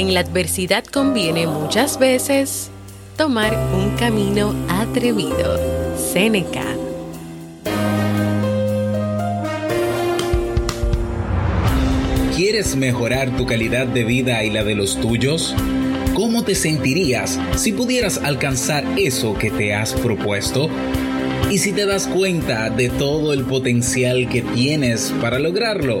En la adversidad conviene muchas veces tomar un camino atrevido. Seneca. ¿Quieres mejorar tu calidad de vida y la de los tuyos? ¿Cómo te sentirías si pudieras alcanzar eso que te has propuesto? ¿Y si te das cuenta de todo el potencial que tienes para lograrlo?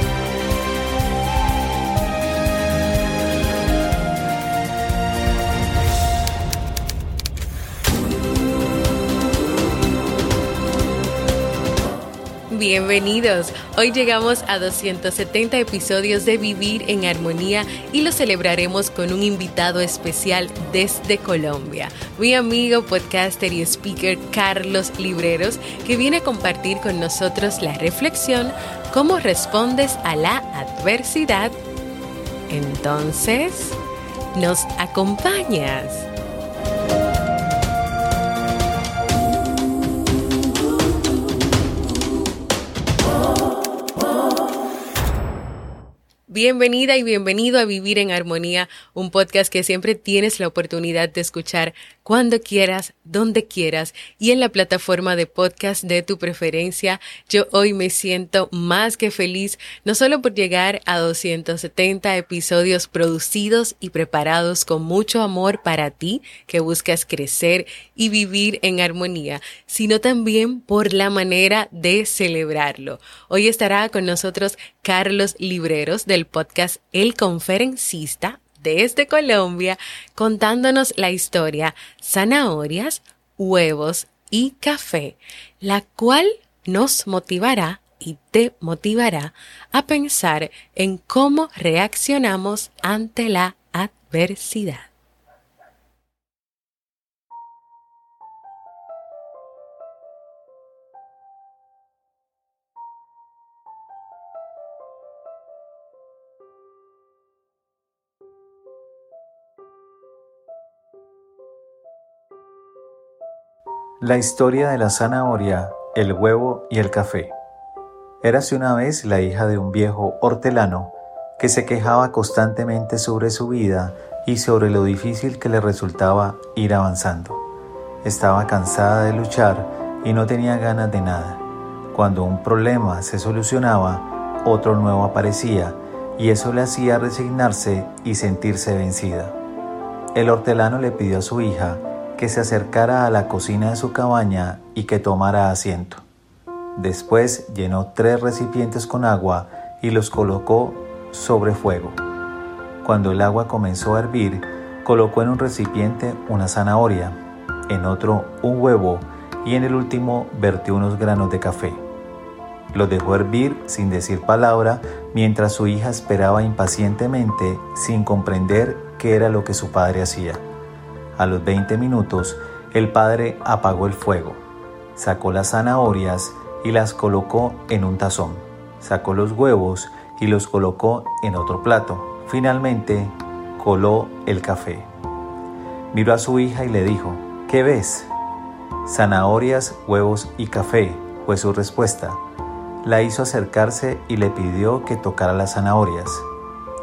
Bienvenidos. Hoy llegamos a 270 episodios de Vivir en Armonía y lo celebraremos con un invitado especial desde Colombia, mi amigo podcaster y speaker Carlos Libreros, que viene a compartir con nosotros la reflexión ¿Cómo respondes a la adversidad? Entonces, ¿nos acompañas? Bienvenida y bienvenido a Vivir en Armonía, un podcast que siempre tienes la oportunidad de escuchar cuando quieras, donde quieras y en la plataforma de podcast de tu preferencia. Yo hoy me siento más que feliz, no solo por llegar a 270 episodios producidos y preparados con mucho amor para ti, que buscas crecer y vivir en armonía, sino también por la manera de celebrarlo. Hoy estará con nosotros Carlos Libreros del podcast El Conferencista desde Colombia contándonos la historia zanahorias, huevos y café, la cual nos motivará y te motivará a pensar en cómo reaccionamos ante la adversidad. La historia de la zanahoria, el huevo y el café. Érase una vez la hija de un viejo hortelano que se quejaba constantemente sobre su vida y sobre lo difícil que le resultaba ir avanzando. Estaba cansada de luchar y no tenía ganas de nada. Cuando un problema se solucionaba, otro nuevo aparecía y eso le hacía resignarse y sentirse vencida. El hortelano le pidió a su hija que se acercara a la cocina de su cabaña y que tomara asiento. Después llenó tres recipientes con agua y los colocó sobre fuego. Cuando el agua comenzó a hervir, colocó en un recipiente una zanahoria, en otro un huevo y en el último vertió unos granos de café. Lo dejó hervir sin decir palabra mientras su hija esperaba impacientemente sin comprender qué era lo que su padre hacía. A los 20 minutos, el padre apagó el fuego, sacó las zanahorias y las colocó en un tazón, sacó los huevos y los colocó en otro plato. Finalmente, coló el café. Miró a su hija y le dijo, ¿qué ves? Zanahorias, huevos y café, fue su respuesta. La hizo acercarse y le pidió que tocara las zanahorias.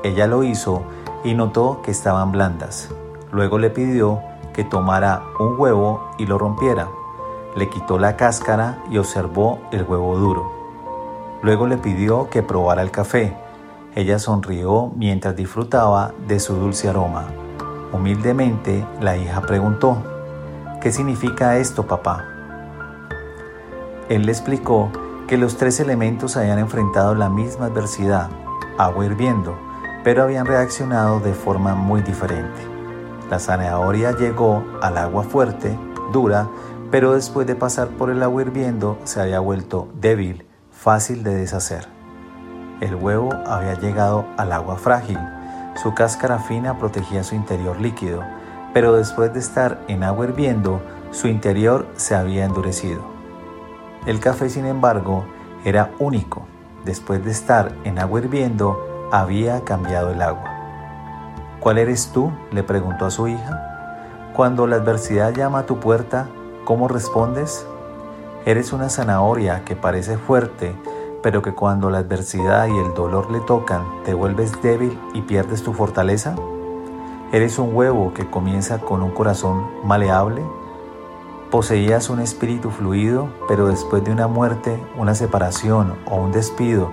Ella lo hizo y notó que estaban blandas. Luego le pidió que tomara un huevo y lo rompiera. Le quitó la cáscara y observó el huevo duro. Luego le pidió que probara el café. Ella sonrió mientras disfrutaba de su dulce aroma. Humildemente la hija preguntó, ¿qué significa esto, papá? Él le explicó que los tres elementos habían enfrentado la misma adversidad, agua hirviendo, pero habían reaccionado de forma muy diferente. La zanahoria llegó al agua fuerte, dura, pero después de pasar por el agua hirviendo se había vuelto débil, fácil de deshacer. El huevo había llegado al agua frágil. Su cáscara fina protegía su interior líquido, pero después de estar en agua hirviendo, su interior se había endurecido. El café, sin embargo, era único. Después de estar en agua hirviendo, había cambiado el agua. ¿Cuál eres tú? le preguntó a su hija. Cuando la adversidad llama a tu puerta, ¿cómo respondes? Eres una zanahoria que parece fuerte, pero que cuando la adversidad y el dolor le tocan, te vuelves débil y pierdes tu fortaleza. ¿Eres un huevo que comienza con un corazón maleable? ¿Poseías un espíritu fluido, pero después de una muerte, una separación o un despido,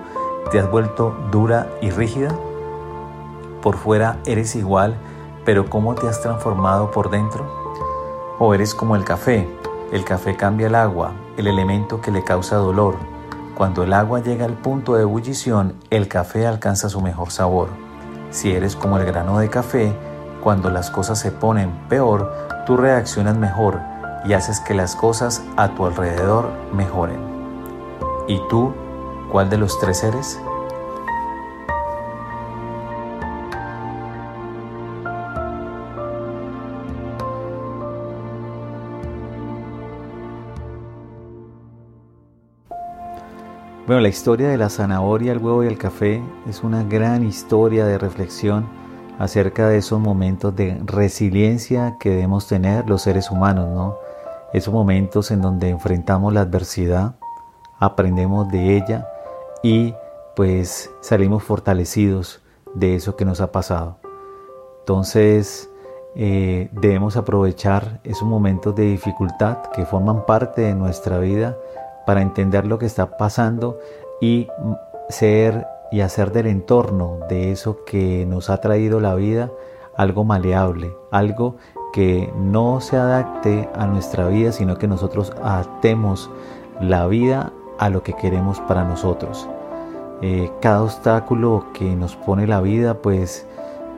te has vuelto dura y rígida? Por fuera eres igual, pero ¿cómo te has transformado por dentro? ¿O eres como el café? El café cambia el agua, el elemento que le causa dolor. Cuando el agua llega al punto de ebullición, el café alcanza su mejor sabor. Si eres como el grano de café, cuando las cosas se ponen peor, tú reaccionas mejor y haces que las cosas a tu alrededor mejoren. ¿Y tú, cuál de los tres eres? Bueno, la historia de la zanahoria, el huevo y el café es una gran historia de reflexión acerca de esos momentos de resiliencia que debemos tener los seres humanos, ¿no? Esos momentos en donde enfrentamos la adversidad, aprendemos de ella y pues salimos fortalecidos de eso que nos ha pasado. Entonces eh, debemos aprovechar esos momentos de dificultad que forman parte de nuestra vida para entender lo que está pasando y ser y hacer del entorno de eso que nos ha traído la vida algo maleable, algo que no se adapte a nuestra vida, sino que nosotros adaptemos la vida a lo que queremos para nosotros. Eh, cada obstáculo que nos pone la vida, pues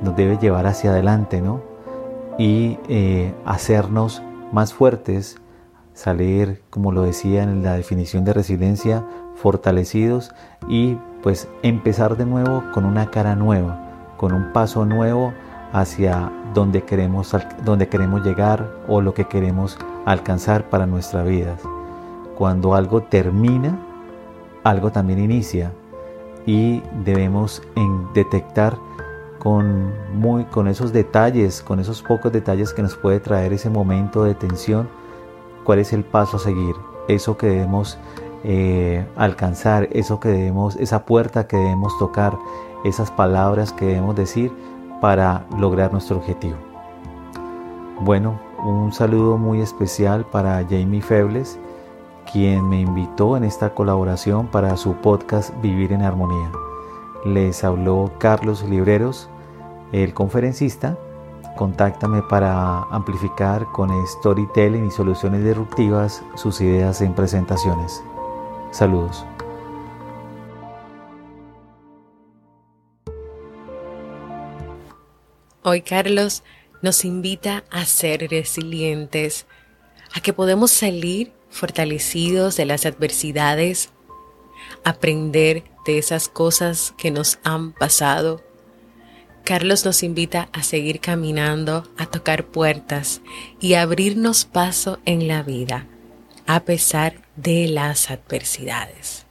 nos debe llevar hacia adelante, ¿no? Y eh, hacernos más fuertes, salir, como lo decía en la definición de resiliencia, fortalecidos y pues empezar de nuevo con una cara nueva, con un paso nuevo hacia donde queremos, donde queremos llegar o lo que queremos alcanzar para nuestra vida. Cuando algo termina, algo también inicia y debemos detectar con, muy, con esos detalles, con esos pocos detalles que nos puede traer ese momento de tensión, cuál es el paso a seguir, eso que debemos eh, alcanzar, eso que debemos, esa puerta que debemos tocar, esas palabras que debemos decir para lograr nuestro objetivo. Bueno, un saludo muy especial para Jamie Febles, quien me invitó en esta colaboración para su podcast Vivir en Armonía. Les habló Carlos Libreros, el conferencista, Contáctame para amplificar con storytelling y soluciones disruptivas sus ideas en presentaciones. Saludos. Hoy Carlos nos invita a ser resilientes, a que podemos salir fortalecidos de las adversidades, aprender de esas cosas que nos han pasado Carlos nos invita a seguir caminando, a tocar puertas y a abrirnos paso en la vida, a pesar de las adversidades.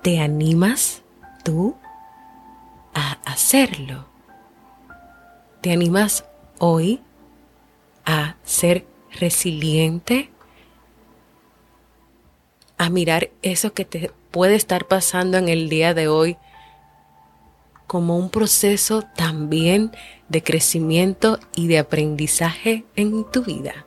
¿Te animas tú a hacerlo? ¿Te animas hoy a ser resiliente? A mirar eso que te puede estar pasando en el día de hoy como un proceso también de crecimiento y de aprendizaje en tu vida.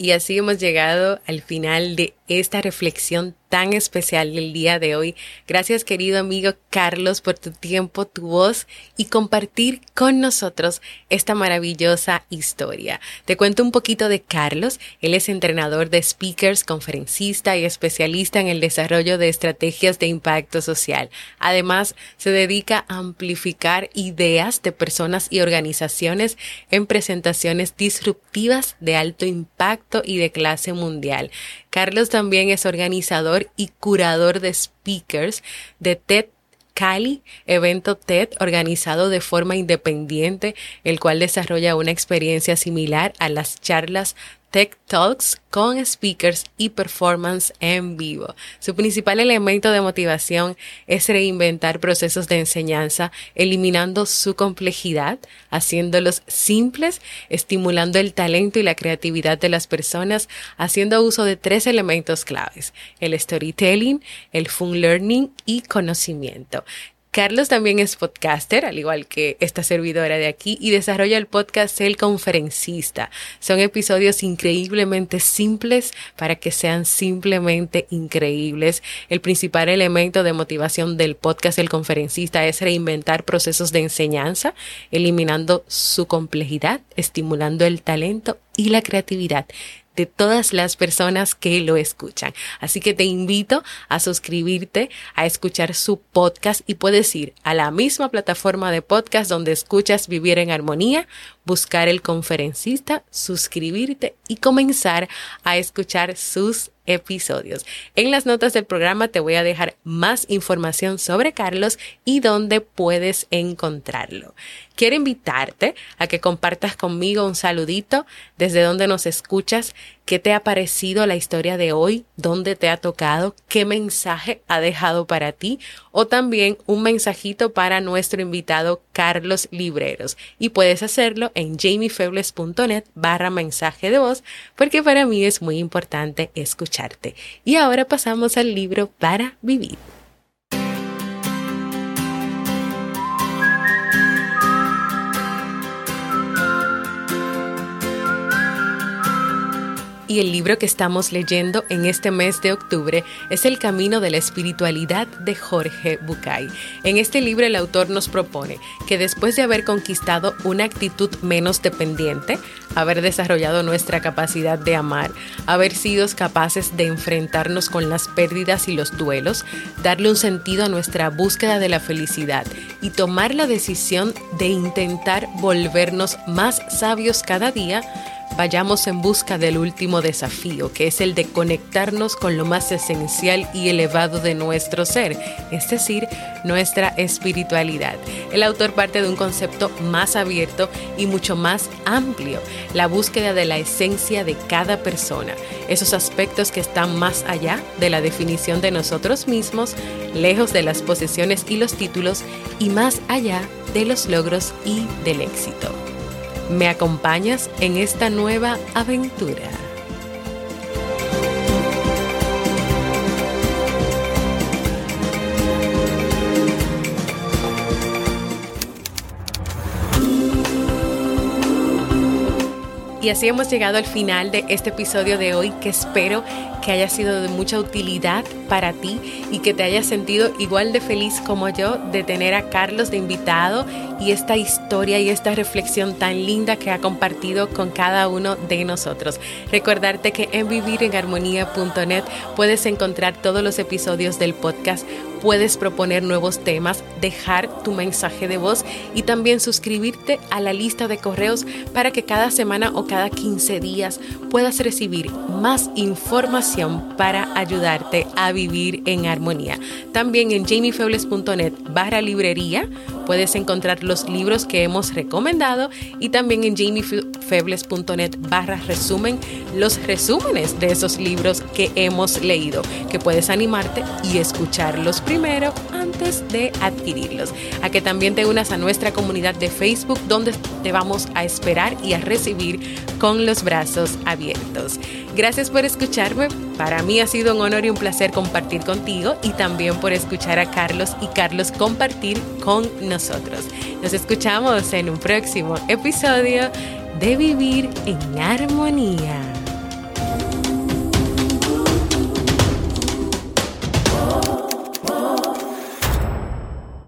Y así hemos llegado al final de esta reflexión tan especial del día de hoy. Gracias querido amigo Carlos por tu tiempo, tu voz y compartir con nosotros esta maravillosa historia. Te cuento un poquito de Carlos. Él es entrenador de speakers, conferencista y especialista en el desarrollo de estrategias de impacto social. Además, se dedica a amplificar ideas de personas y organizaciones en presentaciones disruptivas de alto impacto y de clase mundial. Carlos también es organizador y curador de speakers de TED Cali, evento TED organizado de forma independiente, el cual desarrolla una experiencia similar a las charlas Tech Talks con speakers y performance en vivo. Su principal elemento de motivación es reinventar procesos de enseñanza, eliminando su complejidad, haciéndolos simples, estimulando el talento y la creatividad de las personas, haciendo uso de tres elementos claves, el storytelling, el fun learning y conocimiento. Carlos también es podcaster, al igual que esta servidora de aquí, y desarrolla el podcast El Conferencista. Son episodios increíblemente simples para que sean simplemente increíbles. El principal elemento de motivación del podcast El Conferencista es reinventar procesos de enseñanza, eliminando su complejidad, estimulando el talento y la creatividad de todas las personas que lo escuchan. Así que te invito a suscribirte, a escuchar su podcast y puedes ir a la misma plataforma de podcast donde escuchas Vivir en Armonía, buscar el conferencista, suscribirte y comenzar a escuchar sus episodios. En las notas del programa te voy a dejar más información sobre Carlos y dónde puedes encontrarlo. Quiero invitarte a que compartas conmigo un saludito desde donde nos escuchas, qué te ha parecido la historia de hoy, dónde te ha tocado, qué mensaje ha dejado para ti o también un mensajito para nuestro invitado Carlos Libreros. Y puedes hacerlo en jamiefebles.net barra mensaje de voz porque para mí es muy importante escucharte. Y ahora pasamos al libro para vivir. Y el libro que estamos leyendo en este mes de octubre es El Camino de la Espiritualidad de Jorge Bucay. En este libro el autor nos propone que después de haber conquistado una actitud menos dependiente, haber desarrollado nuestra capacidad de amar, haber sido capaces de enfrentarnos con las pérdidas y los duelos, darle un sentido a nuestra búsqueda de la felicidad y tomar la decisión de intentar volvernos más sabios cada día, vayamos en busca del último desafío, que es el de conectarnos con lo más esencial y elevado de nuestro ser, es decir, nuestra espiritualidad. El autor parte de un concepto más abierto y mucho más amplio, la búsqueda de la esencia de cada persona, esos aspectos que están más allá de la definición de nosotros mismos, lejos de las posesiones y los títulos y más allá de los logros y del éxito. ¿Me acompañas en esta nueva aventura? Y así hemos llegado al final de este episodio de hoy que espero que haya sido de mucha utilidad para ti y que te hayas sentido igual de feliz como yo de tener a Carlos de invitado y esta historia y esta reflexión tan linda que ha compartido con cada uno de nosotros. Recordarte que en vivirenharmonía.net puedes encontrar todos los episodios del podcast puedes proponer nuevos temas, dejar tu mensaje de voz y también suscribirte a la lista de correos para que cada semana o cada 15 días puedas recibir más información para ayudarte a vivir en armonía. También en jamiefebles.net barra librería puedes encontrar los libros que hemos recomendado y también en jamiefebles.net barra resumen los resúmenes de esos libros que hemos leído, que puedes animarte y escucharlos primero antes de adquirirlos. A que también te unas a nuestra comunidad de Facebook donde te vamos a esperar y a recibir con los brazos abiertos. Gracias por escucharme. Para mí ha sido un honor y un placer compartir contigo y también por escuchar a Carlos y Carlos compartir con nosotros. Nos escuchamos en un próximo episodio de Vivir en Armonía.